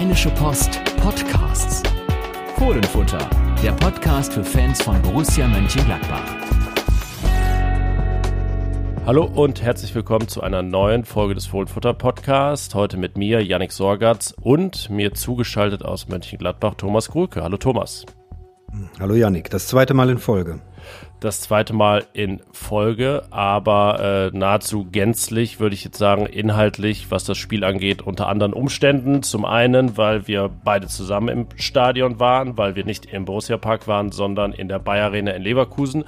Rheinische Post Podcasts. Fohlenfutter, der Podcast für Fans von Borussia Mönchengladbach. Hallo und herzlich willkommen zu einer neuen Folge des Fohlenfutter Podcasts. Heute mit mir, Yannick Sorgatz und mir zugeschaltet aus Mönchengladbach, Thomas Grulke. Hallo Thomas. Hallo Yannick, das zweite Mal in Folge das zweite Mal in Folge, aber äh, nahezu gänzlich, würde ich jetzt sagen, inhaltlich, was das Spiel angeht, unter anderen Umständen. Zum einen, weil wir beide zusammen im Stadion waren, weil wir nicht im Borussia Park waren, sondern in der Bayer Arena in Leverkusen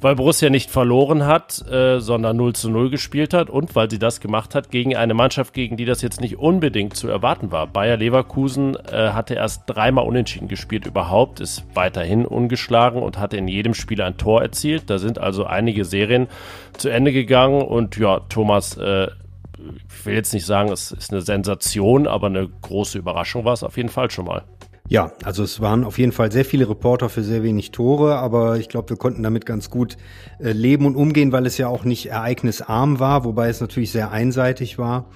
weil Borussia nicht verloren hat, äh, sondern 0 zu 0 gespielt hat und weil sie das gemacht hat gegen eine Mannschaft, gegen die das jetzt nicht unbedingt zu erwarten war. Bayer Leverkusen äh, hatte erst dreimal unentschieden gespielt überhaupt, ist weiterhin ungeschlagen und hatte in jedem Spiel ein Tor erzielt. Da sind also einige Serien zu Ende gegangen und ja, Thomas, äh, ich will jetzt nicht sagen, es ist eine Sensation, aber eine große Überraschung war es auf jeden Fall schon mal. Ja, also es waren auf jeden Fall sehr viele Reporter für sehr wenig Tore, aber ich glaube, wir konnten damit ganz gut äh, leben und umgehen, weil es ja auch nicht ereignisarm war, wobei es natürlich sehr einseitig war.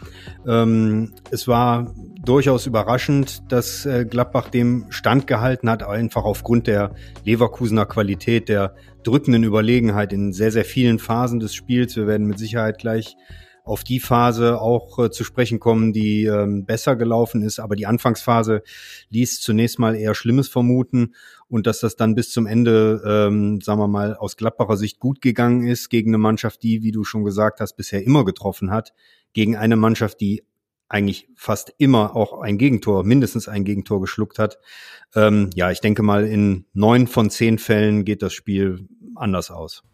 Ähm, es war durchaus überraschend, dass äh, Gladbach dem standgehalten hat, einfach aufgrund der Leverkusener Qualität, der drückenden Überlegenheit in sehr, sehr vielen Phasen des Spiels. Wir werden mit Sicherheit gleich auf die Phase auch äh, zu sprechen kommen, die ähm, besser gelaufen ist. Aber die Anfangsphase ließ zunächst mal eher Schlimmes vermuten und dass das dann bis zum Ende, ähm, sagen wir mal, aus Gladbacher Sicht gut gegangen ist gegen eine Mannschaft, die, wie du schon gesagt hast, bisher immer getroffen hat, gegen eine Mannschaft, die eigentlich fast immer auch ein Gegentor, mindestens ein Gegentor geschluckt hat. Ähm, ja, ich denke mal, in neun von zehn Fällen geht das Spiel anders aus.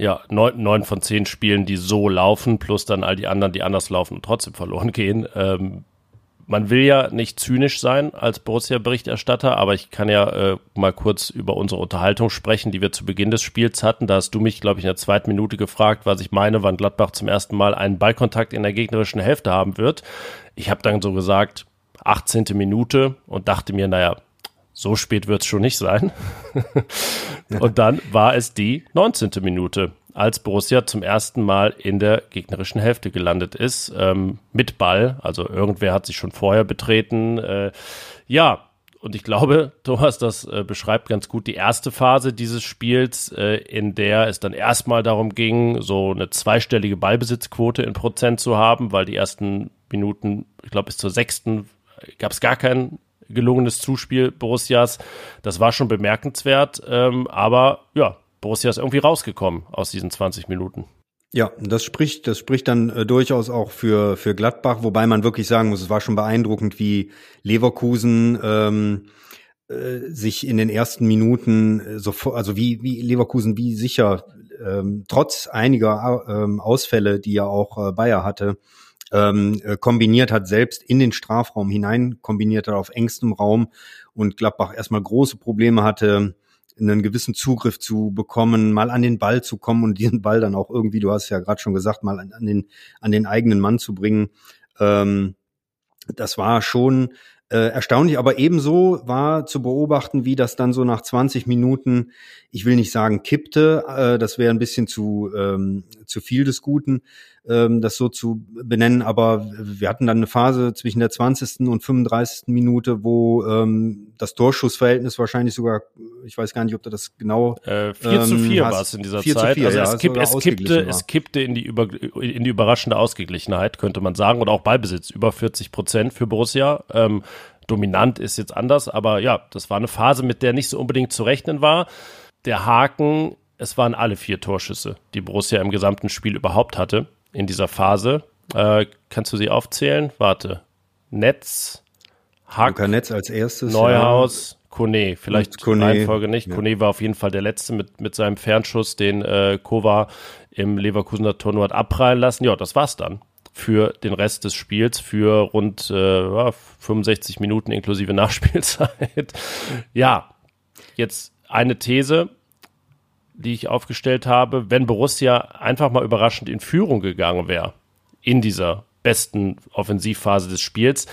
Ja, neun, neun von zehn Spielen, die so laufen, plus dann all die anderen, die anders laufen und trotzdem verloren gehen. Ähm, man will ja nicht zynisch sein als Borussia-Berichterstatter, aber ich kann ja äh, mal kurz über unsere Unterhaltung sprechen, die wir zu Beginn des Spiels hatten. Da hast du mich, glaube ich, in der zweiten Minute gefragt, was ich meine, wann Gladbach zum ersten Mal einen Ballkontakt in der gegnerischen Hälfte haben wird. Ich habe dann so gesagt, 18. Minute und dachte mir, naja, so spät wird es schon nicht sein. und dann war es die 19. Minute, als Borussia zum ersten Mal in der gegnerischen Hälfte gelandet ist, ähm, mit Ball. Also irgendwer hat sich schon vorher betreten. Äh, ja, und ich glaube, Thomas, das äh, beschreibt ganz gut die erste Phase dieses Spiels, äh, in der es dann erstmal darum ging, so eine zweistellige Ballbesitzquote in Prozent zu haben, weil die ersten Minuten, ich glaube bis zur sechsten, gab es gar keinen gelungenes Zuspiel Borussias. Das war schon bemerkenswert, ähm, aber ja, Borussia ist irgendwie rausgekommen aus diesen 20 Minuten. Ja, das spricht, das spricht dann äh, durchaus auch für, für Gladbach, wobei man wirklich sagen muss, es war schon beeindruckend, wie Leverkusen ähm, äh, sich in den ersten Minuten äh, sofort, also wie, wie Leverkusen, wie sicher, ähm, trotz einiger ähm, Ausfälle, die ja auch äh, Bayer hatte, ähm, äh, kombiniert hat, selbst in den Strafraum hinein kombiniert hat auf engstem Raum und Gladbach erstmal große Probleme hatte, einen gewissen Zugriff zu bekommen, mal an den Ball zu kommen und diesen Ball dann auch irgendwie, du hast ja gerade schon gesagt, mal an, an, den, an den eigenen Mann zu bringen. Ähm, das war schon äh, erstaunlich, aber ebenso war zu beobachten, wie das dann so nach 20 Minuten, ich will nicht sagen kippte, äh, das wäre ein bisschen zu, ähm, zu viel des Guten, ähm, das so zu benennen, aber wir hatten dann eine Phase zwischen der 20. und 35. Minute, wo ähm, das Torschussverhältnis wahrscheinlich sogar, ich weiß gar nicht, ob du das genau äh, 4 zu 4 ähm, war es in dieser 4 Zeit. 4, also ja, es, kipp, es, kippte, es kippte in die, über, in die überraschende Ausgeglichenheit, könnte man sagen, oder auch Ballbesitz, über 40 Prozent für Borussia. Ähm, dominant ist jetzt anders, aber ja, das war eine Phase, mit der nicht so unbedingt zu rechnen war. Der Haken, es waren alle vier Torschüsse, die Borussia im gesamten Spiel überhaupt hatte in dieser Phase. Äh, kannst du sie aufzählen? Warte. Netz, Hack, Luca Netz als erstes. Neuhaus, ja. Kone. Vielleicht Kone, Reihenfolge nicht. Ja. Kone war auf jeden Fall der Letzte mit, mit seinem Fernschuss, den äh, Kova im Leverkusener Tor nur hat abprallen lassen. Ja, das war's dann für den Rest des Spiels, für rund äh, 65 Minuten inklusive Nachspielzeit. ja, jetzt eine These die ich aufgestellt habe, wenn Borussia einfach mal überraschend in Führung gegangen wäre in dieser besten Offensivphase des Spiels,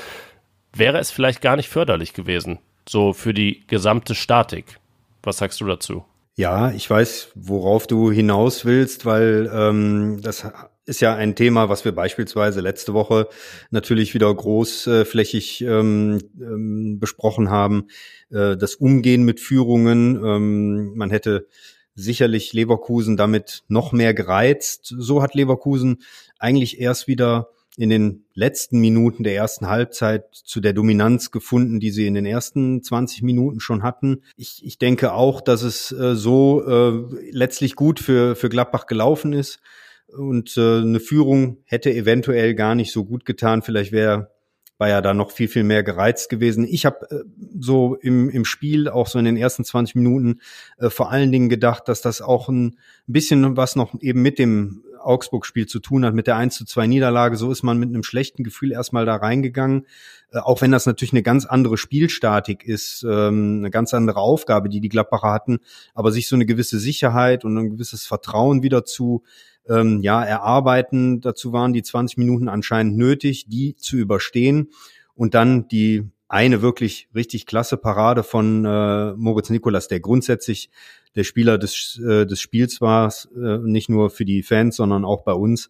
wäre es vielleicht gar nicht förderlich gewesen, so für die gesamte Statik. Was sagst du dazu? Ja, ich weiß, worauf du hinaus willst, weil ähm, das ist ja ein Thema, was wir beispielsweise letzte Woche natürlich wieder großflächig ähm, ähm, besprochen haben. Äh, das Umgehen mit Führungen. Ähm, man hätte sicherlich Leverkusen damit noch mehr gereizt. So hat Leverkusen eigentlich erst wieder in den letzten Minuten der ersten Halbzeit zu der Dominanz gefunden, die sie in den ersten 20 Minuten schon hatten. Ich, ich denke auch, dass es äh, so äh, letztlich gut für, für Gladbach gelaufen ist. Und äh, eine Führung hätte eventuell gar nicht so gut getan. Vielleicht wäre war ja da noch viel, viel mehr gereizt gewesen. Ich habe äh, so im, im Spiel, auch so in den ersten 20 Minuten, äh, vor allen Dingen gedacht, dass das auch ein bisschen was noch eben mit dem Augsburg-Spiel zu tun hat, mit der 1 zu 2 Niederlage. So ist man mit einem schlechten Gefühl erstmal da reingegangen. Äh, auch wenn das natürlich eine ganz andere Spielstatik ist, ähm, eine ganz andere Aufgabe, die die Gladbacher hatten. Aber sich so eine gewisse Sicherheit und ein gewisses Vertrauen wieder zu ähm, ja, erarbeiten. Dazu waren die 20 Minuten anscheinend nötig, die zu überstehen. Und dann die eine wirklich richtig klasse Parade von äh, Moritz Nikolas, der grundsätzlich der Spieler des, äh, des Spiels war, äh, nicht nur für die Fans, sondern auch bei uns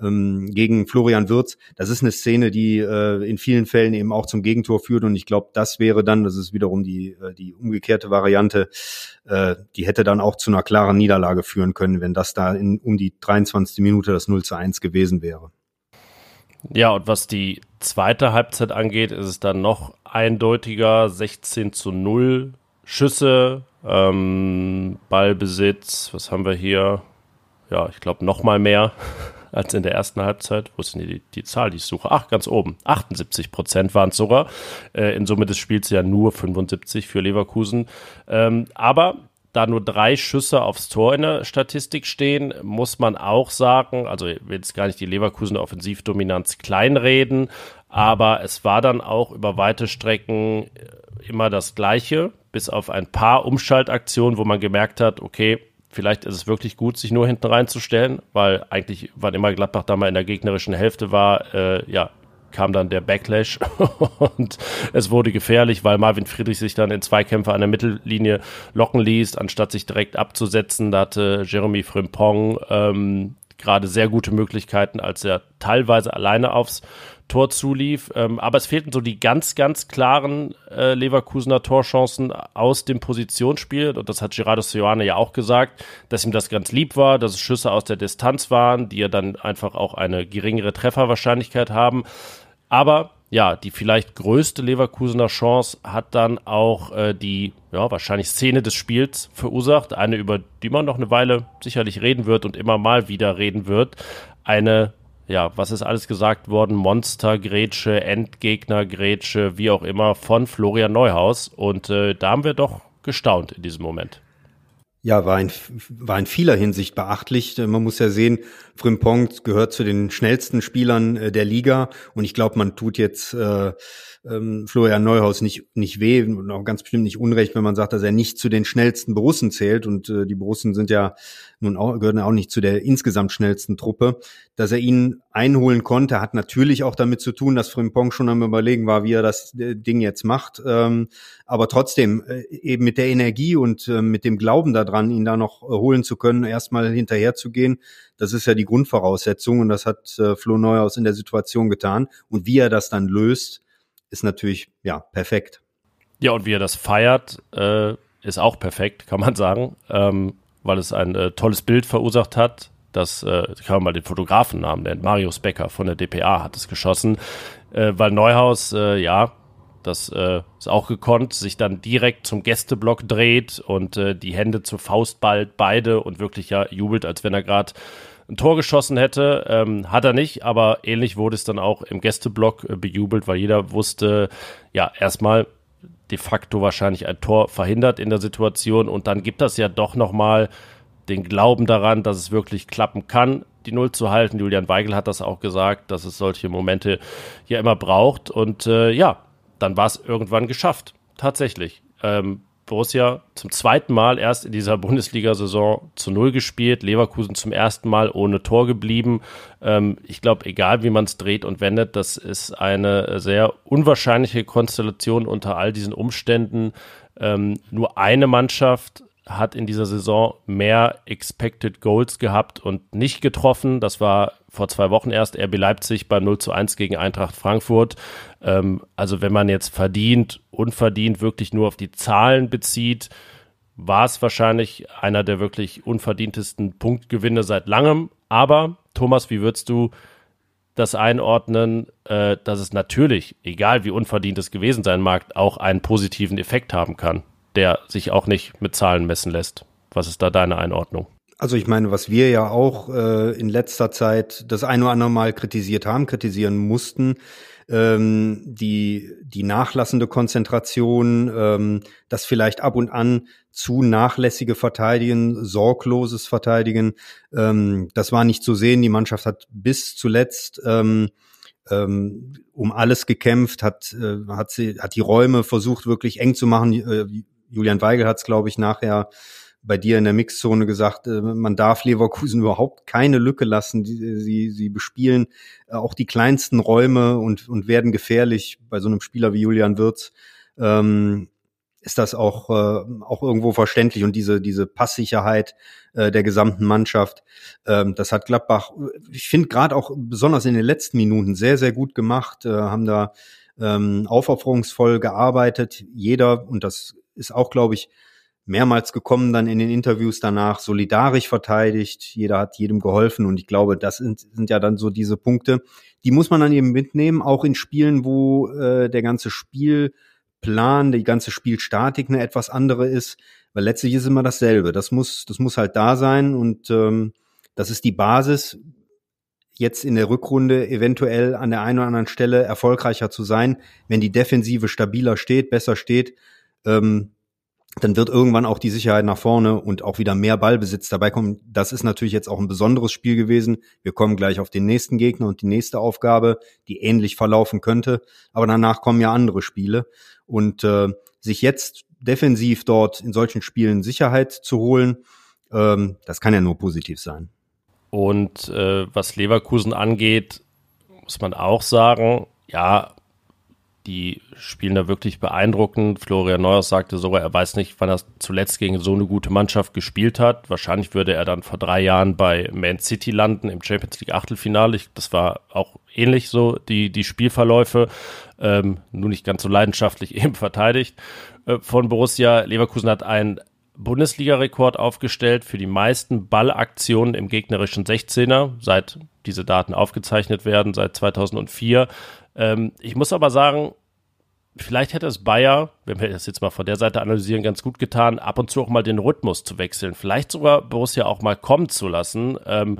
ähm, gegen Florian Wirz. Das ist eine Szene, die äh, in vielen Fällen eben auch zum Gegentor führt und ich glaube, das wäre dann, das ist wiederum die, äh, die umgekehrte Variante, äh, die hätte dann auch zu einer klaren Niederlage führen können, wenn das da in, um die 23. Minute das 0 zu 1 gewesen wäre. Ja, und was die zweite Halbzeit angeht, ist es dann noch eindeutiger, 16 zu 0 Schüsse, ähm, Ballbesitz, was haben wir hier? Ja, ich glaube noch mal mehr als in der ersten Halbzeit. Wo ist denn die, die Zahl, die ich suche? Ach, ganz oben. 78 Prozent waren es sogar. Äh, in Summe des Spiels ja nur 75 für Leverkusen. Ähm, aber da nur drei Schüsse aufs Tor in der Statistik stehen, muss man auch sagen, also ich will jetzt gar nicht die Leverkusen Offensivdominanz kleinreden, aber es war dann auch über weite Strecken äh, immer das Gleiche, bis auf ein paar Umschaltaktionen, wo man gemerkt hat, okay, vielleicht ist es wirklich gut, sich nur hinten reinzustellen, weil eigentlich, wann immer Gladbach da mal in der gegnerischen Hälfte war, äh, ja, kam dann der Backlash und es wurde gefährlich, weil Marvin Friedrich sich dann in Zweikämpfe an der Mittellinie locken ließ, anstatt sich direkt abzusetzen. Da hatte Jeremy Frimpong ähm, gerade sehr gute Möglichkeiten, als er teilweise alleine aufs Tor zulief. Ähm, aber es fehlten so die ganz, ganz klaren äh, Leverkusener Torchancen aus dem Positionsspiel. Und das hat Gerardo Sioane ja auch gesagt, dass ihm das ganz lieb war, dass es Schüsse aus der Distanz waren, die ja dann einfach auch eine geringere Trefferwahrscheinlichkeit haben. Aber ja, die vielleicht größte Leverkusener Chance hat dann auch äh, die ja, wahrscheinlich Szene des Spiels verursacht. Eine, über die man noch eine Weile sicherlich reden wird und immer mal wieder reden wird. Eine ja, was ist alles gesagt worden? Monster, Grätsche, Endgegner, Grätsche, wie auch immer, von Florian Neuhaus. Und äh, da haben wir doch gestaunt in diesem Moment. Ja, war in, war in vieler Hinsicht beachtlich. Man muss ja sehen, Frimpong gehört zu den schnellsten Spielern äh, der Liga und ich glaube, man tut jetzt äh, ähm, Florian Neuhaus nicht, nicht weh und auch ganz bestimmt nicht unrecht, wenn man sagt, dass er nicht zu den schnellsten Borussen zählt und äh, die Borussen sind ja nun auch, gehören auch nicht zu der insgesamt schnellsten Truppe. Dass er ihn einholen konnte, hat natürlich auch damit zu tun, dass Frimpong schon am überlegen war, wie er das äh, Ding jetzt macht. Ähm, aber trotzdem, äh, eben mit der Energie und äh, mit dem Glauben daran, ihn da noch holen zu können, erstmal hinterher zu gehen, das ist ja die Grundvoraussetzung und das hat Flo Neuhaus in der Situation getan. Und wie er das dann löst, ist natürlich ja perfekt. Ja, und wie er das feiert, ist auch perfekt, kann man sagen, ähm, weil es ein äh, tolles Bild verursacht hat. Das äh, kann man mal den Fotografen namen nennen. Marius Becker von der DPA hat es geschossen, äh, weil Neuhaus, äh, ja, das äh, ist auch gekonnt, sich dann direkt zum Gästeblock dreht und äh, die Hände zur Faust ballt, beide und wirklich ja jubelt, als wenn er gerade ein Tor geschossen hätte. Ähm, hat er nicht, aber ähnlich wurde es dann auch im Gästeblock äh, bejubelt, weil jeder wusste, ja, erstmal de facto wahrscheinlich ein Tor verhindert in der Situation und dann gibt das ja doch nochmal den Glauben daran, dass es wirklich klappen kann, die Null zu halten. Julian Weigel hat das auch gesagt, dass es solche Momente ja immer braucht und äh, ja, dann war es irgendwann geschafft. Tatsächlich. Ähm, Borussia zum zweiten Mal erst in dieser Bundesliga-Saison zu Null gespielt, Leverkusen zum ersten Mal ohne Tor geblieben. Ähm, ich glaube, egal wie man es dreht und wendet, das ist eine sehr unwahrscheinliche Konstellation unter all diesen Umständen. Ähm, nur eine Mannschaft hat in dieser Saison mehr Expected Goals gehabt und nicht getroffen. Das war vor zwei Wochen erst RB Leipzig beim 0 zu 1 gegen Eintracht Frankfurt. Ähm, also wenn man jetzt verdient, unverdient wirklich nur auf die Zahlen bezieht, war es wahrscheinlich einer der wirklich unverdientesten Punktgewinne seit langem. Aber Thomas, wie würdest du das einordnen, äh, dass es natürlich, egal wie unverdient es gewesen sein mag, auch einen positiven Effekt haben kann, der sich auch nicht mit Zahlen messen lässt. Was ist da deine Einordnung? Also ich meine, was wir ja auch äh, in letzter Zeit das ein oder andere Mal kritisiert haben, kritisieren mussten, ähm, die, die nachlassende Konzentration, ähm, das vielleicht ab und an zu nachlässige Verteidigen, sorgloses Verteidigen, ähm, das war nicht zu sehen. Die Mannschaft hat bis zuletzt ähm, ähm, um alles gekämpft, hat, äh, hat, sie, hat die Räume versucht, wirklich eng zu machen. Äh, Julian Weigel hat es, glaube ich, nachher bei dir in der Mixzone gesagt, äh, man darf Leverkusen überhaupt keine Lücke lassen. Sie, sie bespielen äh, auch die kleinsten Räume und, und werden gefährlich. Bei so einem Spieler wie Julian Wirz ähm, ist das auch, äh, auch irgendwo verständlich. Und diese, diese Passsicherheit äh, der gesamten Mannschaft, ähm, das hat Gladbach, ich finde gerade auch besonders in den letzten Minuten sehr, sehr gut gemacht, äh, haben da ähm, aufopferungsvoll gearbeitet. Jeder, und das ist auch, glaube ich, mehrmals gekommen dann in den Interviews danach, solidarisch verteidigt, jeder hat jedem geholfen und ich glaube, das sind, sind ja dann so diese Punkte, die muss man dann eben mitnehmen, auch in Spielen, wo äh, der ganze Spielplan, die ganze Spielstatik eine etwas andere ist, weil letztlich ist immer dasselbe. Das muss, das muss halt da sein und ähm, das ist die Basis, jetzt in der Rückrunde eventuell an der einen oder anderen Stelle erfolgreicher zu sein, wenn die Defensive stabiler steht, besser steht. Ähm, dann wird irgendwann auch die Sicherheit nach vorne und auch wieder mehr Ballbesitz dabei kommen. Das ist natürlich jetzt auch ein besonderes Spiel gewesen. Wir kommen gleich auf den nächsten Gegner und die nächste Aufgabe, die ähnlich verlaufen könnte. Aber danach kommen ja andere Spiele. Und äh, sich jetzt defensiv dort in solchen Spielen Sicherheit zu holen, ähm, das kann ja nur positiv sein. Und äh, was Leverkusen angeht, muss man auch sagen, ja, die spielen da wirklich beeindruckend. Florian Neuers sagte sogar, er weiß nicht, wann er zuletzt gegen so eine gute Mannschaft gespielt hat. Wahrscheinlich würde er dann vor drei Jahren bei Man City landen im Champions League Achtelfinale. Das war auch ähnlich so, die, die Spielverläufe. Ähm, nur nicht ganz so leidenschaftlich eben verteidigt äh, von Borussia. Leverkusen hat einen Bundesliga-Rekord aufgestellt für die meisten Ballaktionen im gegnerischen 16er, seit diese Daten aufgezeichnet werden, seit 2004. Ähm, ich muss aber sagen, vielleicht hätte es Bayer, wenn wir das jetzt mal von der Seite analysieren, ganz gut getan, ab und zu auch mal den Rhythmus zu wechseln. Vielleicht sogar Borussia auch mal kommen zu lassen. Ähm,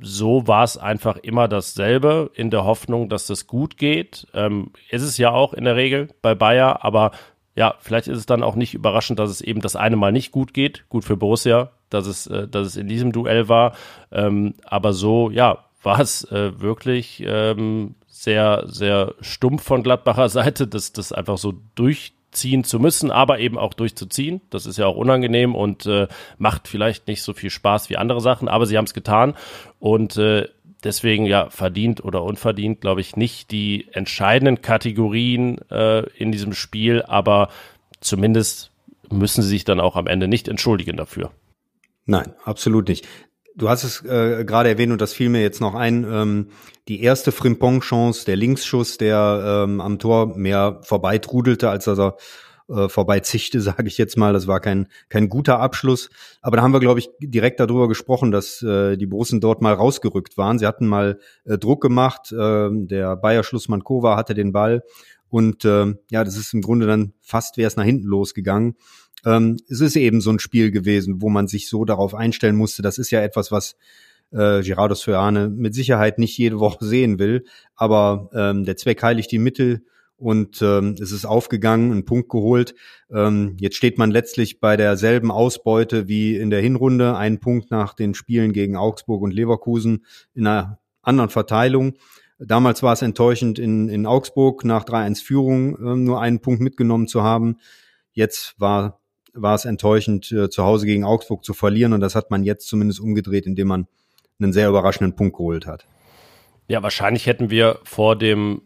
so war es einfach immer dasselbe, in der Hoffnung, dass das gut geht. Ähm, ist es ja auch in der Regel bei Bayer, aber ja, vielleicht ist es dann auch nicht überraschend, dass es eben das eine Mal nicht gut geht. Gut für Borussia, dass es, äh, dass es in diesem Duell war. Ähm, aber so, ja, war es äh, wirklich ähm, sehr, sehr stumpf von Gladbacher Seite, das, das einfach so durchziehen zu müssen, aber eben auch durchzuziehen. Das ist ja auch unangenehm und äh, macht vielleicht nicht so viel Spaß wie andere Sachen, aber sie haben es getan und äh, deswegen ja verdient oder unverdient, glaube ich, nicht die entscheidenden Kategorien äh, in diesem Spiel, aber zumindest müssen sie sich dann auch am Ende nicht entschuldigen dafür. Nein, absolut nicht. Du hast es äh, gerade erwähnt und das fiel mir jetzt noch ein. Ähm, die erste Frimpong-Chance, der Linksschuss, der ähm, am Tor mehr vorbeitrudelte, als dass er äh, vorbeizichte, sage ich jetzt mal. Das war kein, kein guter Abschluss. Aber da haben wir, glaube ich, direkt darüber gesprochen, dass äh, die Borussen dort mal rausgerückt waren. Sie hatten mal äh, Druck gemacht. Äh, der Bayer-Schlussmann Kova hatte den Ball. Und äh, ja, das ist im Grunde dann fast wäre es nach hinten losgegangen. Ähm, es ist eben so ein Spiel gewesen, wo man sich so darauf einstellen musste. Das ist ja etwas, was äh, Gerardo Soane mit Sicherheit nicht jede Woche sehen will. Aber ähm, der Zweck heiligt die Mittel und ähm, es ist aufgegangen, einen Punkt geholt. Ähm, jetzt steht man letztlich bei derselben Ausbeute wie in der Hinrunde, einen Punkt nach den Spielen gegen Augsburg und Leverkusen in einer anderen Verteilung. Damals war es enttäuschend, in, in Augsburg nach 3-1 Führung äh, nur einen Punkt mitgenommen zu haben. Jetzt war war es enttäuschend, äh, zu Hause gegen Augsburg zu verlieren. Und das hat man jetzt zumindest umgedreht, indem man einen sehr überraschenden Punkt geholt hat. Ja, wahrscheinlich hätten wir vor dem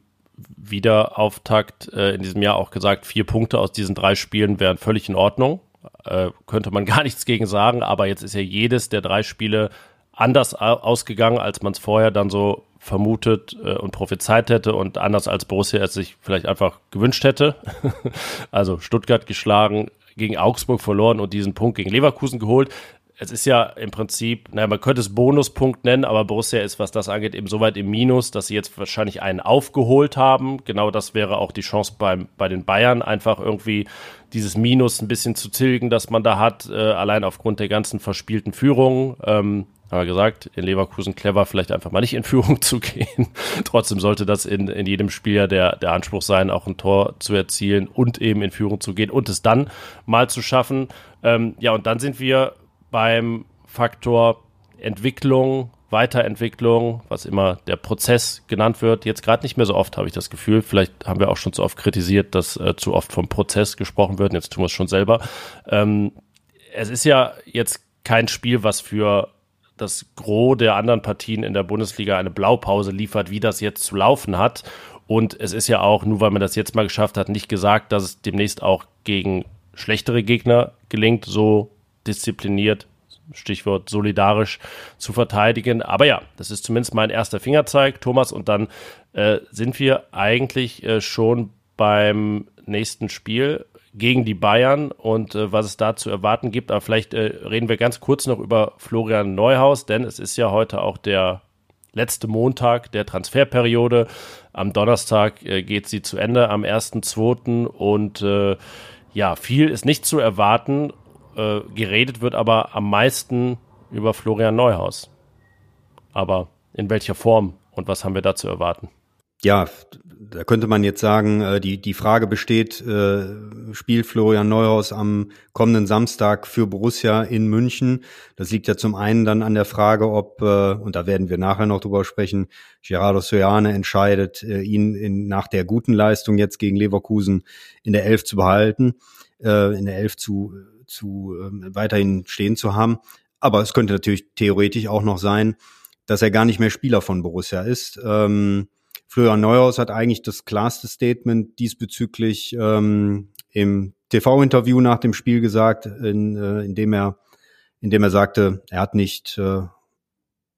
Wiederauftakt äh, in diesem Jahr auch gesagt, vier Punkte aus diesen drei Spielen wären völlig in Ordnung. äh, könnte man gar nichts gegen sagen, aber jetzt ist ja jedes der drei Spiele anders ausgegangen, als man es vorher dann so vermutet äh, und prophezeit hätte und anders als Borussia es sich vielleicht einfach gewünscht hätte. also Stuttgart geschlagen, gegen Augsburg verloren und diesen Punkt gegen Leverkusen geholt. Es ist ja im Prinzip, naja, man könnte es Bonuspunkt nennen, aber Borussia ist, was das angeht, eben so weit im Minus, dass sie jetzt wahrscheinlich einen aufgeholt haben. Genau das wäre auch die Chance beim, bei den Bayern, einfach irgendwie dieses Minus ein bisschen zu tilgen, das man da hat, äh, allein aufgrund der ganzen verspielten Führungen. Ähm, haben wir gesagt, in Leverkusen clever, vielleicht einfach mal nicht in Führung zu gehen. Trotzdem sollte das in, in jedem Spiel ja der, der Anspruch sein, auch ein Tor zu erzielen und eben in Führung zu gehen und es dann mal zu schaffen. Ähm, ja, und dann sind wir beim Faktor Entwicklung, Weiterentwicklung, was immer der Prozess genannt wird. Jetzt gerade nicht mehr so oft, habe ich das Gefühl. Vielleicht haben wir auch schon zu oft kritisiert, dass äh, zu oft vom Prozess gesprochen wird. Jetzt tun wir es schon selber. Ähm, es ist ja jetzt kein Spiel, was für das Gros der anderen Partien in der Bundesliga eine Blaupause liefert, wie das jetzt zu laufen hat. Und es ist ja auch, nur weil man das jetzt mal geschafft hat, nicht gesagt, dass es demnächst auch gegen schlechtere Gegner gelingt, so diszipliniert, Stichwort solidarisch zu verteidigen. Aber ja, das ist zumindest mein erster Fingerzeig, Thomas. Und dann äh, sind wir eigentlich äh, schon beim nächsten Spiel gegen die Bayern und äh, was es da zu erwarten gibt. Aber vielleicht äh, reden wir ganz kurz noch über Florian Neuhaus, denn es ist ja heute auch der letzte Montag der Transferperiode. Am Donnerstag äh, geht sie zu Ende, am 1.2. Und äh, ja, viel ist nicht zu erwarten. Äh, geredet wird aber am meisten über Florian Neuhaus. Aber in welcher Form und was haben wir da zu erwarten? Ja, da könnte man jetzt sagen, äh, die, die Frage besteht, äh, spielt Florian Neuhaus am kommenden Samstag für Borussia in München? Das liegt ja zum einen dann an der Frage, ob, äh, und da werden wir nachher noch drüber sprechen, Gerardo Sojane entscheidet, ihn in, nach der guten Leistung jetzt gegen Leverkusen in der Elf zu behalten, in der Elf zu, zu ähm, weiterhin stehen zu haben. Aber es könnte natürlich theoretisch auch noch sein, dass er gar nicht mehr Spieler von Borussia ist. Ähm, Florian Neuhaus hat eigentlich das klarste Statement diesbezüglich ähm, im TV-Interview nach dem Spiel gesagt, in, äh, in dem er, in dem er sagte, er hat nicht äh,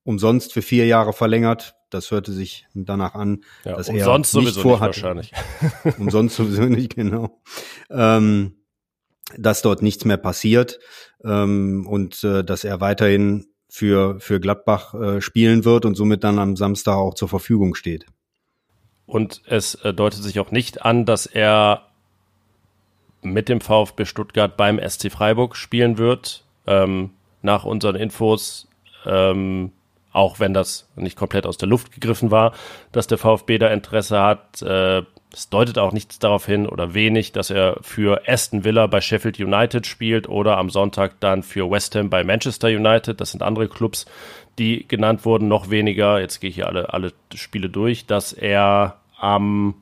umsonst für vier Jahre verlängert. Das hörte sich danach an, ja, dass er nicht sowieso vorhat. Nicht wahrscheinlich. umsonst sowieso nicht, genau. Ähm, dass dort nichts mehr passiert ähm, und äh, dass er weiterhin für, für Gladbach äh, spielen wird und somit dann am Samstag auch zur Verfügung steht. Und es äh, deutet sich auch nicht an, dass er mit dem VfB Stuttgart beim SC Freiburg spielen wird. Ähm, nach unseren Infos, ähm, auch wenn das nicht komplett aus der Luft gegriffen war, dass der VfB da Interesse hat. Äh, es deutet auch nichts darauf hin oder wenig, dass er für Aston Villa bei Sheffield United spielt oder am Sonntag dann für West Ham bei Manchester United. Das sind andere Clubs, die genannt wurden, noch weniger. Jetzt gehe ich hier alle, alle Spiele durch, dass er am,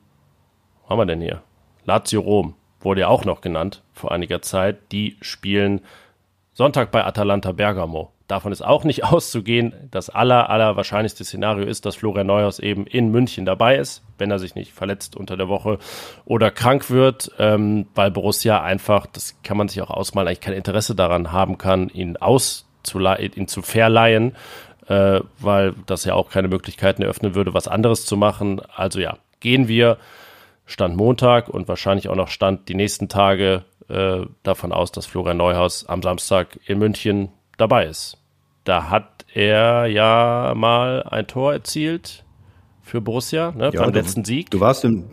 was haben wir denn hier? Lazio Rom wurde ja auch noch genannt vor einiger Zeit. Die spielen Sonntag bei Atalanta Bergamo. Davon ist auch nicht auszugehen. Das aller, aller wahrscheinlichste Szenario ist, dass Florian Neuhaus eben in München dabei ist, wenn er sich nicht verletzt unter der Woche oder krank wird, ähm, weil Borussia einfach, das kann man sich auch ausmalen, eigentlich kein Interesse daran haben kann, ihn auszuleihen, ihn zu verleihen äh, weil das ja auch keine Möglichkeiten eröffnen würde, was anderes zu machen. Also ja, gehen wir Stand Montag und wahrscheinlich auch noch Stand die nächsten Tage äh, davon aus, dass Florian Neuhaus am Samstag in München dabei ist. Da hat er ja mal ein Tor erzielt für Borussia ne, ja, beim letzten Sieg. Du warst im,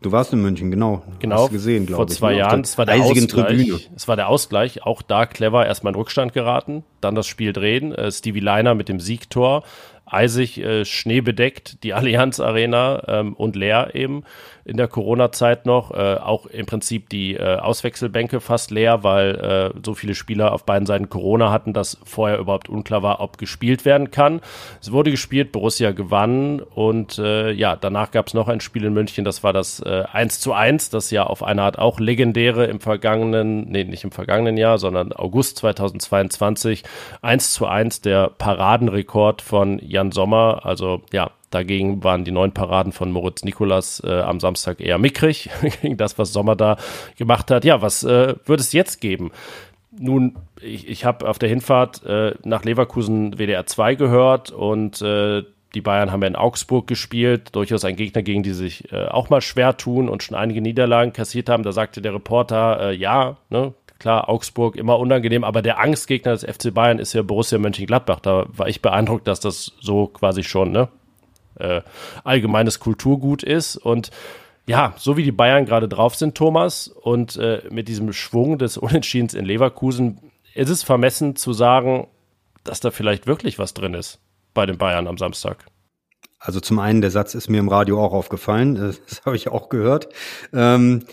Du warst in München, genau. Genau. Hast gesehen, glaube ich. Vor zwei ne? Jahren. Es war der Ausgleich. Tribüne. Es war der Ausgleich. Auch da clever erstmal in Rückstand geraten. Dann das Spiel drehen. Äh, Stevie Leiner mit dem Siegtor eisig, äh, schneebedeckt, die Allianz Arena ähm, und leer eben in der Corona-Zeit noch. Äh, auch im Prinzip die äh, Auswechselbänke fast leer, weil äh, so viele Spieler auf beiden Seiten Corona hatten, dass vorher überhaupt unklar war, ob gespielt werden kann. Es wurde gespielt, Borussia gewann und äh, ja, danach gab es noch ein Spiel in München, das war das äh, 1 zu 1, das ja auf eine Art auch legendäre im vergangenen, nee, nicht im vergangenen Jahr, sondern August 2022, 1 zu 1, der Paradenrekord von Jan Jan Sommer. Also ja, dagegen waren die neun Paraden von Moritz Nikolas äh, am Samstag eher mickrig gegen das, was Sommer da gemacht hat. Ja, was äh, wird es jetzt geben? nun, ich, ich habe auf der Hinfahrt äh, nach Leverkusen WDR 2 gehört und äh, die Bayern haben ja in Augsburg gespielt, durchaus ein Gegner, gegen die sich äh, auch mal schwer tun und schon einige Niederlagen kassiert haben. Da sagte der Reporter, äh, ja, ne, klar, Augsburg immer unangenehm, aber der Angstgegner des FC Bayern ist ja Borussia Mönchengladbach. Da war ich beeindruckt, dass das so quasi schon ne, äh, allgemeines Kulturgut ist und ja, so wie die Bayern gerade drauf sind, Thomas, und äh, mit diesem Schwung des Unentschiedens in Leverkusen, ist es vermessen zu sagen, dass da vielleicht wirklich was drin ist bei den Bayern am Samstag. Also zum einen, der Satz ist mir im Radio auch aufgefallen, das habe ich auch gehört. Ähm,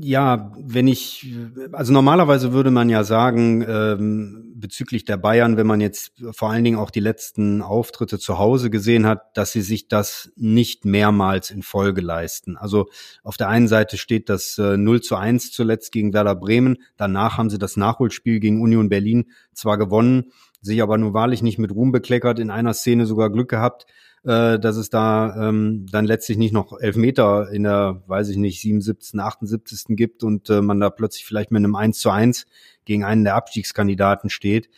ja, wenn ich, also normalerweise würde man ja sagen, ähm, bezüglich der Bayern, wenn man jetzt vor allen Dingen auch die letzten Auftritte zu Hause gesehen hat, dass sie sich das nicht mehrmals in Folge leisten. Also auf der einen Seite steht das äh, 0 zu 1 zuletzt gegen Werder Bremen, danach haben sie das Nachholspiel gegen Union Berlin zwar gewonnen, sich aber nur wahrlich nicht mit Ruhm bekleckert, in einer Szene sogar Glück gehabt, äh, dass es da ähm, dann letztlich nicht noch Elfmeter in der, weiß ich nicht, 77., 78. gibt und äh, man da plötzlich vielleicht mit einem 1 zu 1 gegen einen der Abstiegskandidaten steht.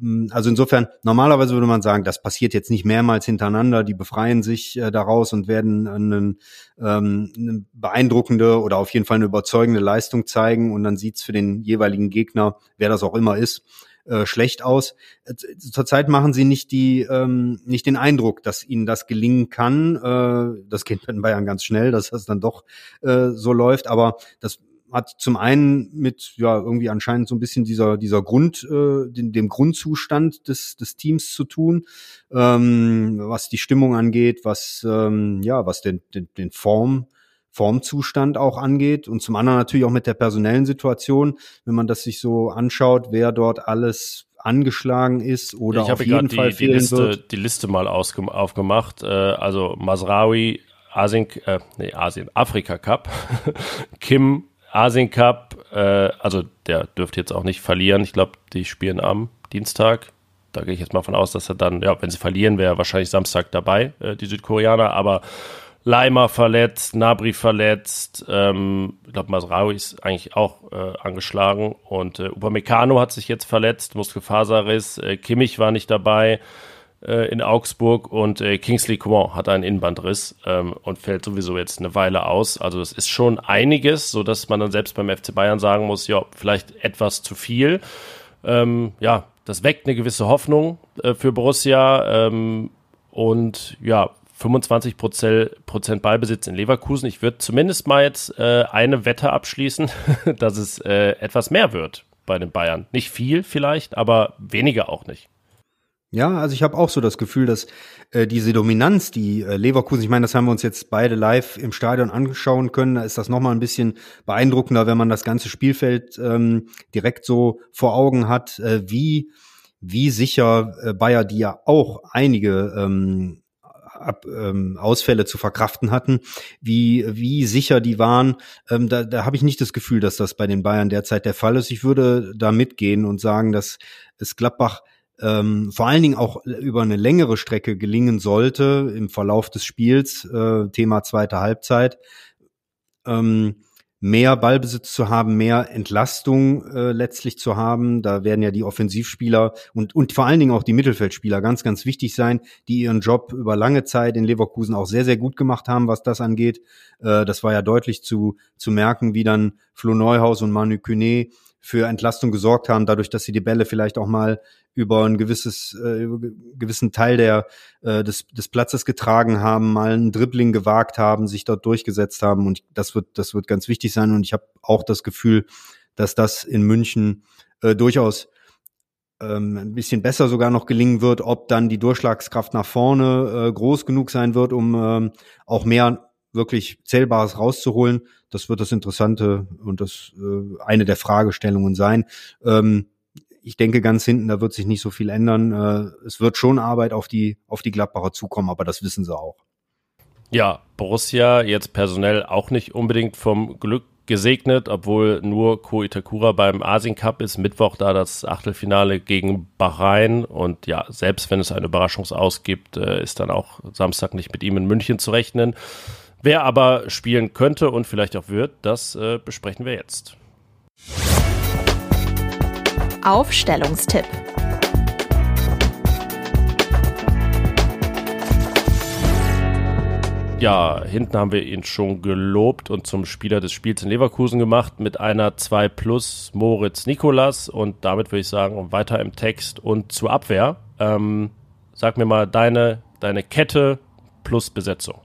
Ähm, also insofern, normalerweise würde man sagen, das passiert jetzt nicht mehrmals hintereinander, die befreien sich äh, daraus und werden einen, ähm, eine beeindruckende oder auf jeden Fall eine überzeugende Leistung zeigen und dann sieht's für den jeweiligen Gegner, wer das auch immer ist, äh, schlecht aus. Äh, zurzeit machen sie nicht die ähm, nicht den Eindruck, dass ihnen das gelingen kann. Äh, das geht in Bayern ganz schnell, dass das dann doch äh, so läuft. Aber das hat zum einen mit ja irgendwie anscheinend so ein bisschen dieser dieser Grund äh, dem, dem Grundzustand des des Teams zu tun, ähm, was die Stimmung angeht, was ähm, ja was den den, den Form Formzustand auch angeht und zum anderen natürlich auch mit der personellen Situation, wenn man das sich so anschaut, wer dort alles angeschlagen ist oder ich auf jeden die, Fall die fehlen Liste, wird. die Liste mal aufgemacht. Äh, also Masraoui, Asien, äh, nee, Asien, Afrika Cup, Kim, Asien Cup, äh, also der dürfte jetzt auch nicht verlieren. Ich glaube, die spielen am Dienstag. Da gehe ich jetzt mal von aus, dass er dann, ja, wenn sie verlieren, wäre er wahrscheinlich Samstag dabei, äh, die Südkoreaner, aber Leimer verletzt, Nabri verletzt, ähm, ich glaube Masraoui ist eigentlich auch äh, angeschlagen und äh, Upamecano hat sich jetzt verletzt, Muskelfaserriss, äh, Kimmich war nicht dabei äh, in Augsburg und äh, Kingsley Coman hat einen Innenbandriss ähm, und fällt sowieso jetzt eine Weile aus. Also es ist schon einiges, so dass man dann selbst beim FC Bayern sagen muss, ja, vielleicht etwas zu viel. Ähm, ja, das weckt eine gewisse Hoffnung äh, für Borussia ähm, und ja, 25 Prozent Ballbesitz in Leverkusen. Ich würde zumindest mal jetzt äh, eine Wette abschließen, dass es äh, etwas mehr wird bei den Bayern. Nicht viel vielleicht, aber weniger auch nicht. Ja, also ich habe auch so das Gefühl, dass äh, diese Dominanz, die äh, Leverkusen, ich meine, das haben wir uns jetzt beide live im Stadion anschauen können, da ist das nochmal ein bisschen beeindruckender, wenn man das ganze Spielfeld ähm, direkt so vor Augen hat, äh, wie wie sicher äh, Bayer, die ja auch einige ähm, Ab, ähm, Ausfälle zu verkraften hatten, wie, wie sicher die waren. Ähm, da da habe ich nicht das Gefühl, dass das bei den Bayern derzeit der Fall ist. Ich würde da mitgehen und sagen, dass es Gladbach ähm, vor allen Dingen auch über eine längere Strecke gelingen sollte im Verlauf des Spiels, äh, Thema zweite Halbzeit. Ähm, mehr Ballbesitz zu haben, mehr Entlastung äh, letztlich zu haben. Da werden ja die Offensivspieler und, und vor allen Dingen auch die Mittelfeldspieler ganz, ganz wichtig sein, die ihren Job über lange Zeit in Leverkusen auch sehr, sehr gut gemacht haben, was das angeht. Äh, das war ja deutlich zu, zu merken, wie dann Flo Neuhaus und Manu Cunet für Entlastung gesorgt haben, dadurch, dass sie die Bälle vielleicht auch mal über ein gewisses, äh, gewissen Teil der, äh, des, des Platzes getragen haben, mal ein Dribbling gewagt haben, sich dort durchgesetzt haben. Und das wird, das wird ganz wichtig sein. Und ich habe auch das Gefühl, dass das in München äh, durchaus ähm, ein bisschen besser sogar noch gelingen wird, ob dann die Durchschlagskraft nach vorne äh, groß genug sein wird, um ähm, auch mehr wirklich Zählbares rauszuholen. Das wird das Interessante und das äh, eine der Fragestellungen sein. Ähm, ich denke ganz hinten, da wird sich nicht so viel ändern. Äh, es wird schon Arbeit auf die, auf die Gladbacher zukommen, aber das wissen sie auch. Ja, Borussia jetzt personell auch nicht unbedingt vom Glück gesegnet, obwohl nur Ko Itakura beim Asien Cup ist. Mittwoch da das Achtelfinale gegen Bahrain und ja, selbst wenn es eine Überraschungsaus gibt, äh, ist dann auch Samstag nicht mit ihm in München zu rechnen. Wer aber spielen könnte und vielleicht auch wird, das äh, besprechen wir jetzt. Aufstellungstipp. Ja, hinten haben wir ihn schon gelobt und zum Spieler des Spiels in Leverkusen gemacht mit einer 2 plus Moritz Nikolas und damit würde ich sagen, weiter im Text und zur Abwehr. Ähm, sag mir mal deine, deine Kette plus Besetzung.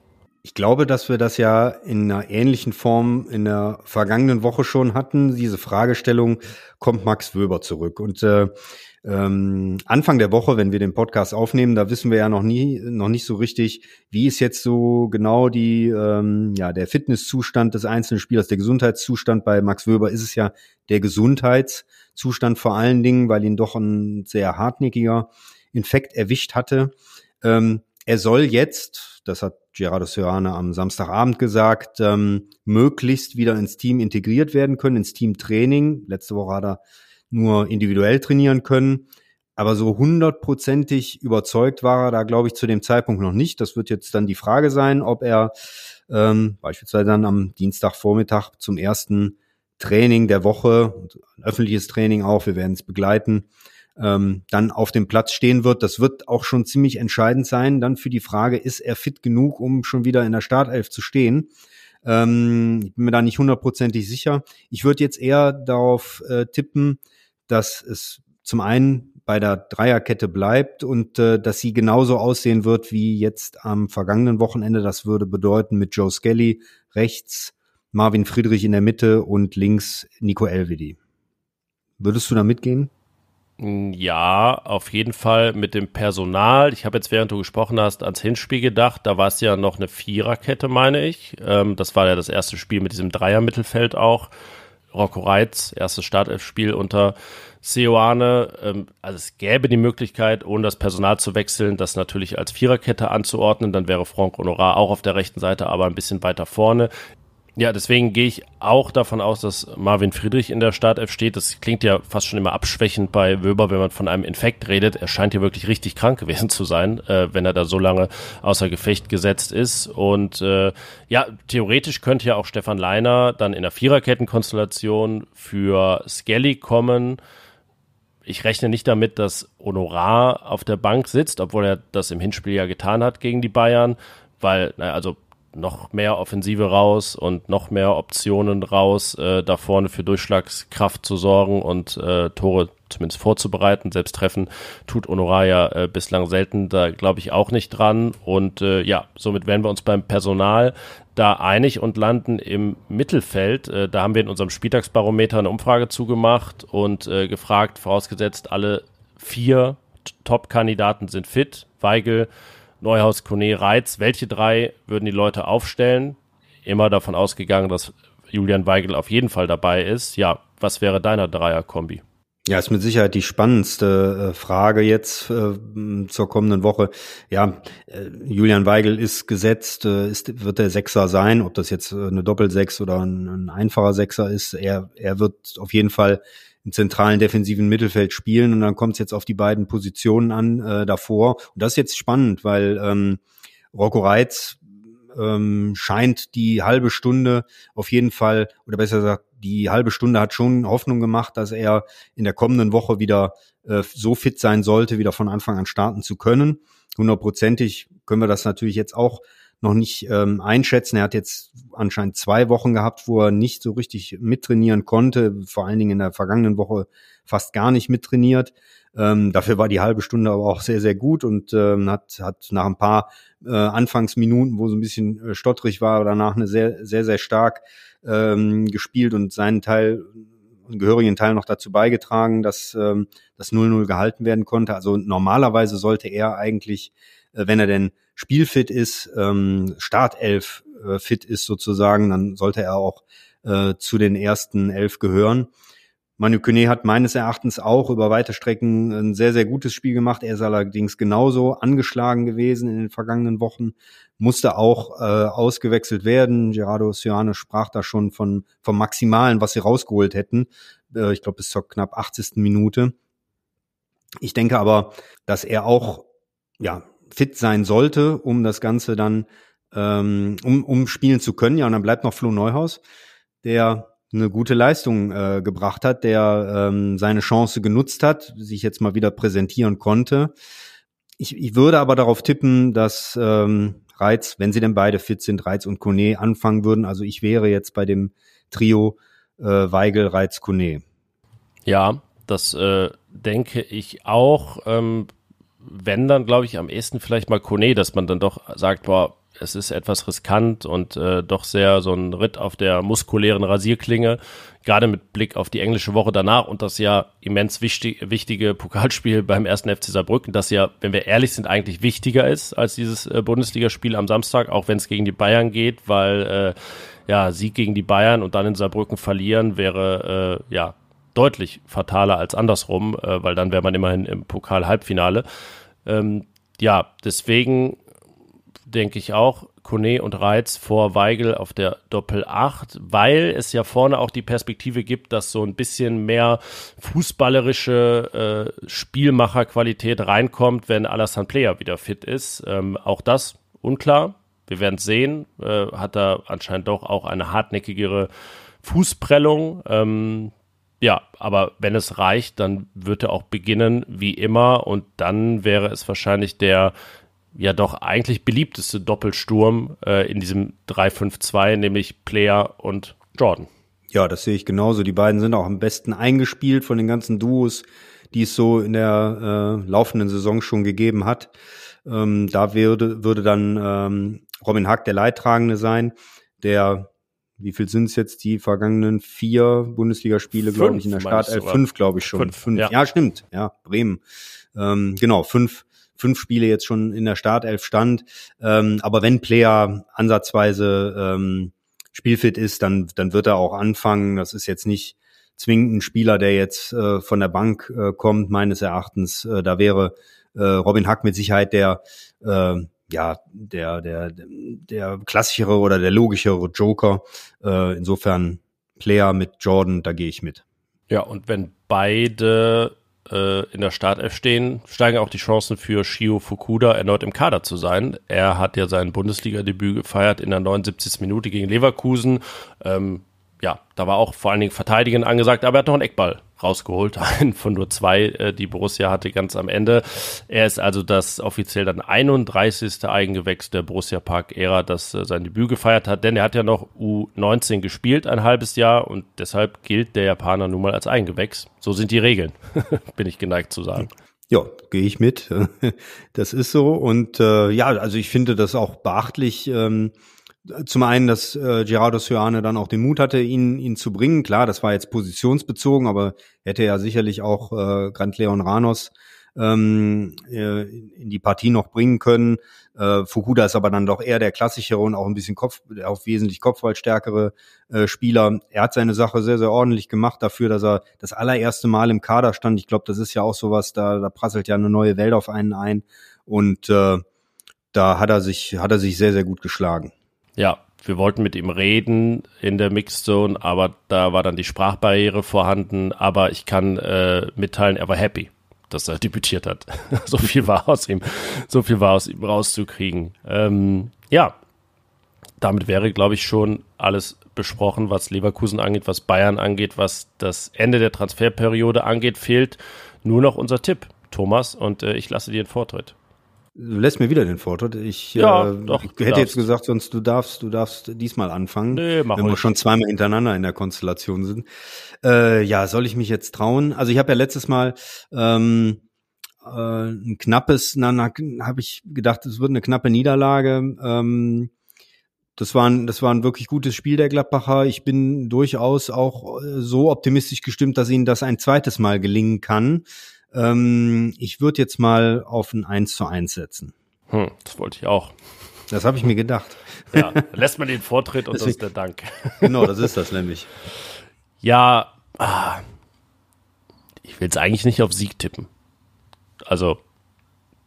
Ich glaube, dass wir das ja in einer ähnlichen Form in der vergangenen Woche schon hatten. Diese Fragestellung kommt Max Wöber zurück. Und äh, ähm, Anfang der Woche, wenn wir den Podcast aufnehmen, da wissen wir ja noch nie, noch nicht so richtig, wie ist jetzt so genau die, ähm, ja, der Fitnesszustand des einzelnen Spielers, der Gesundheitszustand bei Max Wöber ist es ja der Gesundheitszustand vor allen Dingen, weil ihn doch ein sehr hartnäckiger Infekt erwischt hatte. Ähm, er soll jetzt, das hat Gerardo Serrano am Samstagabend gesagt, ähm, möglichst wieder ins Team integriert werden können, ins Teamtraining. Letzte Woche hat er nur individuell trainieren können. Aber so hundertprozentig überzeugt war er da, glaube ich, zu dem Zeitpunkt noch nicht. Das wird jetzt dann die Frage sein, ob er ähm, beispielsweise dann am Dienstagvormittag zum ersten Training der Woche, öffentliches Training auch, wir werden es begleiten, ähm, dann auf dem Platz stehen wird. Das wird auch schon ziemlich entscheidend sein, dann für die Frage, ist er fit genug, um schon wieder in der Startelf zu stehen? Ähm, ich bin mir da nicht hundertprozentig sicher. Ich würde jetzt eher darauf äh, tippen, dass es zum einen bei der Dreierkette bleibt und äh, dass sie genauso aussehen wird wie jetzt am vergangenen Wochenende. Das würde bedeuten mit Joe Skelly rechts, Marvin Friedrich in der Mitte und links Nico Elvedi. Würdest du da mitgehen? Ja, auf jeden Fall mit dem Personal. Ich habe jetzt, während du gesprochen hast, ans Hinspiel gedacht. Da war es ja noch eine Viererkette, meine ich. Ähm, das war ja das erste Spiel mit diesem Dreier-Mittelfeld auch. Rocco Reitz, erstes Startelfspiel unter Seoane. Ähm, also es gäbe die Möglichkeit, ohne das Personal zu wechseln, das natürlich als Viererkette anzuordnen. Dann wäre Franck Honorar auch auf der rechten Seite, aber ein bisschen weiter vorne. Ja, deswegen gehe ich auch davon aus, dass Marvin Friedrich in der Startelf steht. Das klingt ja fast schon immer abschwächend bei Wöber, wenn man von einem Infekt redet. Er scheint ja wirklich richtig krank gewesen zu sein, äh, wenn er da so lange außer Gefecht gesetzt ist. Und äh, ja, theoretisch könnte ja auch Stefan Leiner dann in der Viererkettenkonstellation für Skelly kommen. Ich rechne nicht damit, dass Honorar auf der Bank sitzt, obwohl er das im Hinspiel ja getan hat gegen die Bayern, weil, naja, also noch mehr Offensive raus und noch mehr Optionen raus, äh, da vorne für Durchschlagskraft zu sorgen und äh, Tore zumindest vorzubereiten. Selbst treffen tut Honorar ja äh, bislang selten, da glaube ich auch nicht dran. Und äh, ja, somit werden wir uns beim Personal da einig und landen im Mittelfeld. Äh, da haben wir in unserem Spieltagsbarometer eine Umfrage zugemacht und äh, gefragt, vorausgesetzt alle vier Top-Kandidaten sind fit. Weigel, Neuhaus, Kone, Reitz. Welche drei würden die Leute aufstellen? Immer davon ausgegangen, dass Julian Weigel auf jeden Fall dabei ist. Ja, was wäre deiner Dreier-Kombi? Ja, ist mit Sicherheit die spannendste äh, Frage jetzt äh, zur kommenden Woche. Ja, äh, Julian Weigel ist gesetzt, äh, ist, wird der Sechser sein, ob das jetzt eine Doppelsechs oder ein, ein einfacher Sechser ist. Er, er wird auf jeden Fall im zentralen defensiven Mittelfeld spielen und dann kommt es jetzt auf die beiden Positionen an äh, davor. Und das ist jetzt spannend, weil ähm, Rocco Reitz ähm, scheint die halbe Stunde auf jeden Fall, oder besser gesagt, die halbe Stunde hat schon Hoffnung gemacht, dass er in der kommenden Woche wieder äh, so fit sein sollte, wieder von Anfang an starten zu können. Hundertprozentig können wir das natürlich jetzt auch noch nicht ähm, einschätzen. Er hat jetzt anscheinend zwei Wochen gehabt, wo er nicht so richtig mittrainieren konnte, vor allen Dingen in der vergangenen Woche fast gar nicht mittrainiert. Ähm, dafür war die halbe Stunde aber auch sehr, sehr gut und ähm, hat, hat nach ein paar äh, Anfangsminuten, wo so ein bisschen äh, stottrig war, danach eine sehr, sehr, sehr stark ähm, gespielt und seinen Teil, einen gehörigen Teil noch dazu beigetragen, dass ähm, das 0-0 gehalten werden konnte. Also normalerweise sollte er eigentlich, äh, wenn er denn spielfit ist, ähm, Startelf äh, fit ist sozusagen, dann sollte er auch äh, zu den ersten elf gehören. Manu Kone hat meines Erachtens auch über weite Strecken ein sehr, sehr gutes Spiel gemacht. Er ist allerdings genauso angeschlagen gewesen in den vergangenen Wochen, musste auch äh, ausgewechselt werden. Gerardo Ciano sprach da schon von vom Maximalen, was sie rausgeholt hätten. Äh, ich glaube bis zur knapp 80. Minute. Ich denke aber, dass er auch ja fit sein sollte, um das Ganze dann, ähm, um, um spielen zu können. Ja, und dann bleibt noch Flo Neuhaus, der eine gute Leistung äh, gebracht hat, der ähm, seine Chance genutzt hat, sich jetzt mal wieder präsentieren konnte. Ich, ich würde aber darauf tippen, dass ähm, Reiz, wenn sie denn beide fit sind, Reiz und Kone anfangen würden. Also ich wäre jetzt bei dem Trio äh, Weigel, Reiz, Kone. Ja, das äh, denke ich auch. Ähm, wenn dann, glaube ich, am ehesten vielleicht mal Kone, dass man dann doch sagt, boah, es ist etwas riskant und äh, doch sehr so ein Ritt auf der muskulären Rasierklinge, gerade mit Blick auf die englische Woche danach und das ja immens wichtig, wichtige Pokalspiel beim ersten FC Saarbrücken, das ja, wenn wir ehrlich sind, eigentlich wichtiger ist als dieses äh, Bundesligaspiel am Samstag, auch wenn es gegen die Bayern geht, weil äh, ja, Sieg gegen die Bayern und dann in Saarbrücken verlieren wäre äh, ja deutlich fataler als andersrum, äh, weil dann wäre man immerhin im Pokal-Halbfinale. Ähm, ja, deswegen denke ich auch, Kone und Reiz vor Weigel auf der Doppel 8, weil es ja vorne auch die Perspektive gibt, dass so ein bisschen mehr fußballerische äh, Spielmacherqualität reinkommt, wenn Alassane Player wieder fit ist. Ähm, auch das unklar. Wir werden sehen. Äh, hat er anscheinend doch auch eine hartnäckigere Fußprellung. Ähm, ja, aber wenn es reicht, dann wird er auch beginnen wie immer und dann wäre es wahrscheinlich der ja doch eigentlich beliebteste Doppelsturm äh, in diesem 3-5-2, nämlich Player und Jordan. Ja, das sehe ich genauso. Die beiden sind auch am besten eingespielt von den ganzen Duos, die es so in der äh, laufenden Saison schon gegeben hat. Ähm, da würde, würde dann ähm, Robin Hack der Leidtragende sein, der wie viel sind es jetzt die vergangenen vier Bundesligaspiele, glaube ich, in der Startelf? Fünf, glaube ich schon. Fünf, fünf. Ja. ja. stimmt. Ja, Bremen. Ähm, genau, fünf, fünf Spiele jetzt schon in der Startelf stand. Ähm, aber wenn Player ansatzweise ähm, spielfit ist, dann, dann wird er auch anfangen. Das ist jetzt nicht zwingend ein Spieler, der jetzt äh, von der Bank äh, kommt, meines Erachtens. Äh, da wäre äh, Robin Hack mit Sicherheit der äh, ja, der, der, der klassischere oder der logischere Joker. Äh, insofern Player mit Jordan, da gehe ich mit. Ja, und wenn beide äh, in der Startelf stehen, steigen auch die Chancen für Shio Fukuda erneut im Kader zu sein. Er hat ja sein Bundesliga-Debüt gefeiert in der 79. Minute gegen Leverkusen. Ähm, ja, da war auch vor allen Dingen Verteidigen angesagt, aber er hat noch einen Eckball rausgeholt, einen von nur zwei, äh, die Borussia hatte ganz am Ende. Er ist also das offiziell dann 31. Eigengewächs der Borussia Park-Ära, das äh, sein Debüt gefeiert hat, denn er hat ja noch U19 gespielt, ein halbes Jahr und deshalb gilt der Japaner nun mal als Eigengewächs. So sind die Regeln, bin ich geneigt zu sagen. Ja, gehe ich mit. Das ist so. Und äh, ja, also ich finde das auch beachtlich. Ähm, zum einen, dass äh, Gerardo Sioane dann auch den Mut hatte, ihn, ihn zu bringen. Klar, das war jetzt positionsbezogen, aber hätte ja sicherlich auch äh, Grant Leon Ranos ähm, äh, in die Partie noch bringen können. Äh, Fukuda ist aber dann doch eher der klassischere und auch ein bisschen Kopf, auch wesentlich kopfballstärkere äh, Spieler. Er hat seine Sache sehr, sehr ordentlich gemacht dafür, dass er das allererste Mal im Kader stand. Ich glaube, das ist ja auch sowas, da, da prasselt ja eine neue Welt auf einen ein. Und äh, da hat er sich, hat er sich sehr, sehr gut geschlagen. Ja, wir wollten mit ihm reden in der Mixzone, aber da war dann die Sprachbarriere vorhanden. Aber ich kann äh, mitteilen, er war happy, dass er debütiert hat. so viel war aus ihm, so viel war aus ihm rauszukriegen. Ähm, ja, damit wäre, glaube ich, schon alles besprochen, was Leverkusen angeht, was Bayern angeht, was das Ende der Transferperiode angeht. Fehlt nur noch unser Tipp, Thomas, und äh, ich lasse dir den Vortritt. Du lässt mir wieder den Vortritt. Ich, ja, äh, doch, ich hätte darfst. jetzt gesagt, sonst du darfst, du darfst diesmal anfangen, nee, mach wenn wir schon zweimal hintereinander in der Konstellation sind. Äh, ja, soll ich mich jetzt trauen? Also ich habe ja letztes Mal ähm, äh, ein knappes, dann habe ich gedacht, es wird eine knappe Niederlage. Ähm, das war, ein, das war ein wirklich gutes Spiel der Gladbacher. Ich bin durchaus auch äh, so optimistisch gestimmt, dass ihnen das ein zweites Mal gelingen kann. Ähm, ich würde jetzt mal auf ein 1 zu 1 setzen. Hm, das wollte ich auch. Das habe ich mir gedacht. Ja, lässt man den Vortritt und Deswegen, das ist der Dank. Genau, das ist das nämlich. Ja, ah, ich will es eigentlich nicht auf Sieg tippen. Also,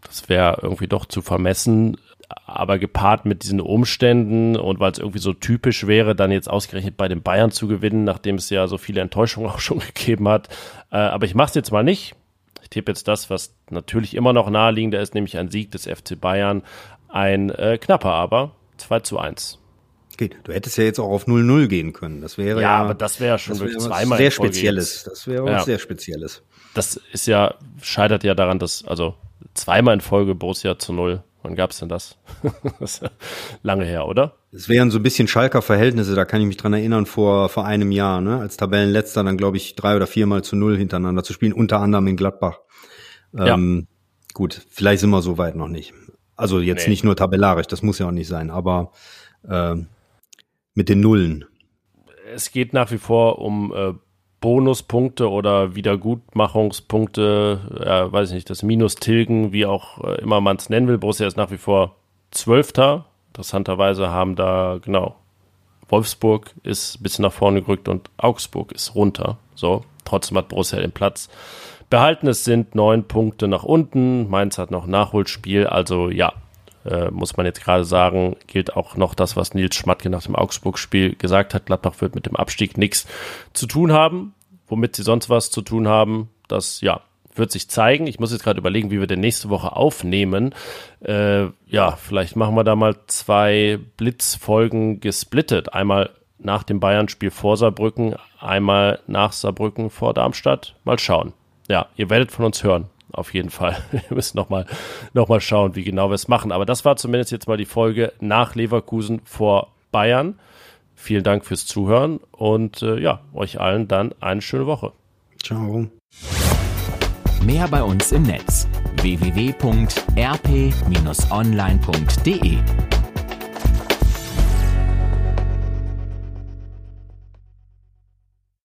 das wäre irgendwie doch zu vermessen, aber gepaart mit diesen Umständen und weil es irgendwie so typisch wäre, dann jetzt ausgerechnet bei den Bayern zu gewinnen, nachdem es ja so viele Enttäuschungen auch schon gegeben hat. Äh, aber ich mache es jetzt mal nicht. Ich tippe jetzt das, was natürlich immer noch naheliegender ist, nämlich ein Sieg des FC Bayern. Ein äh, knapper aber 2 zu 1. Du hättest ja jetzt auch auf 0-0 gehen können. Das wäre ja, ja aber das wäre ja schon wirklich zweimal sehr Spezielles. Das wäre ja. was sehr Spezielles. Das ist ja scheitert ja daran, dass also zweimal in Folge Borussia zu null. Wann gab's denn das? das ja lange her, oder? Es wären so ein bisschen Schalker Verhältnisse, da kann ich mich dran erinnern, vor, vor einem Jahr, ne? als Tabellenletzter dann, glaube ich, drei oder viermal zu null hintereinander zu spielen, unter anderem in Gladbach. Ähm, ja. Gut, vielleicht sind wir so weit noch nicht. Also jetzt nee. nicht nur tabellarisch, das muss ja auch nicht sein, aber äh, mit den Nullen. Es geht nach wie vor um äh, Bonuspunkte oder Wiedergutmachungspunkte, ja, weiß ich nicht, das Minus tilgen, wie auch äh, immer man es nennen will. Borussia ist nach wie vor Zwölfter. Interessanterweise haben da, genau, Wolfsburg ist ein bisschen nach vorne gerückt und Augsburg ist runter. So, trotzdem hat Borussia den Platz behalten. Es sind neun Punkte nach unten. Mainz hat noch Nachholspiel. Also ja, äh, muss man jetzt gerade sagen, gilt auch noch das, was Nils Schmatke nach dem Augsburg-Spiel gesagt hat. Gladbach wird mit dem Abstieg nichts zu tun haben. Womit sie sonst was zu tun haben, das ja wird sich zeigen. Ich muss jetzt gerade überlegen, wie wir denn nächste Woche aufnehmen. Äh, ja, vielleicht machen wir da mal zwei Blitzfolgen gesplittet. Einmal nach dem Bayern-Spiel vor Saarbrücken, einmal nach Saarbrücken vor Darmstadt. Mal schauen ja, ihr werdet von uns hören. Auf jeden Fall. Wir müssen nochmal noch mal schauen, wie genau wir es machen. Aber das war zumindest jetzt mal die Folge nach Leverkusen vor Bayern. Vielen Dank fürs Zuhören und äh, ja, euch allen dann eine schöne Woche. Ciao. Mehr bei uns im Netz www.rp-online.de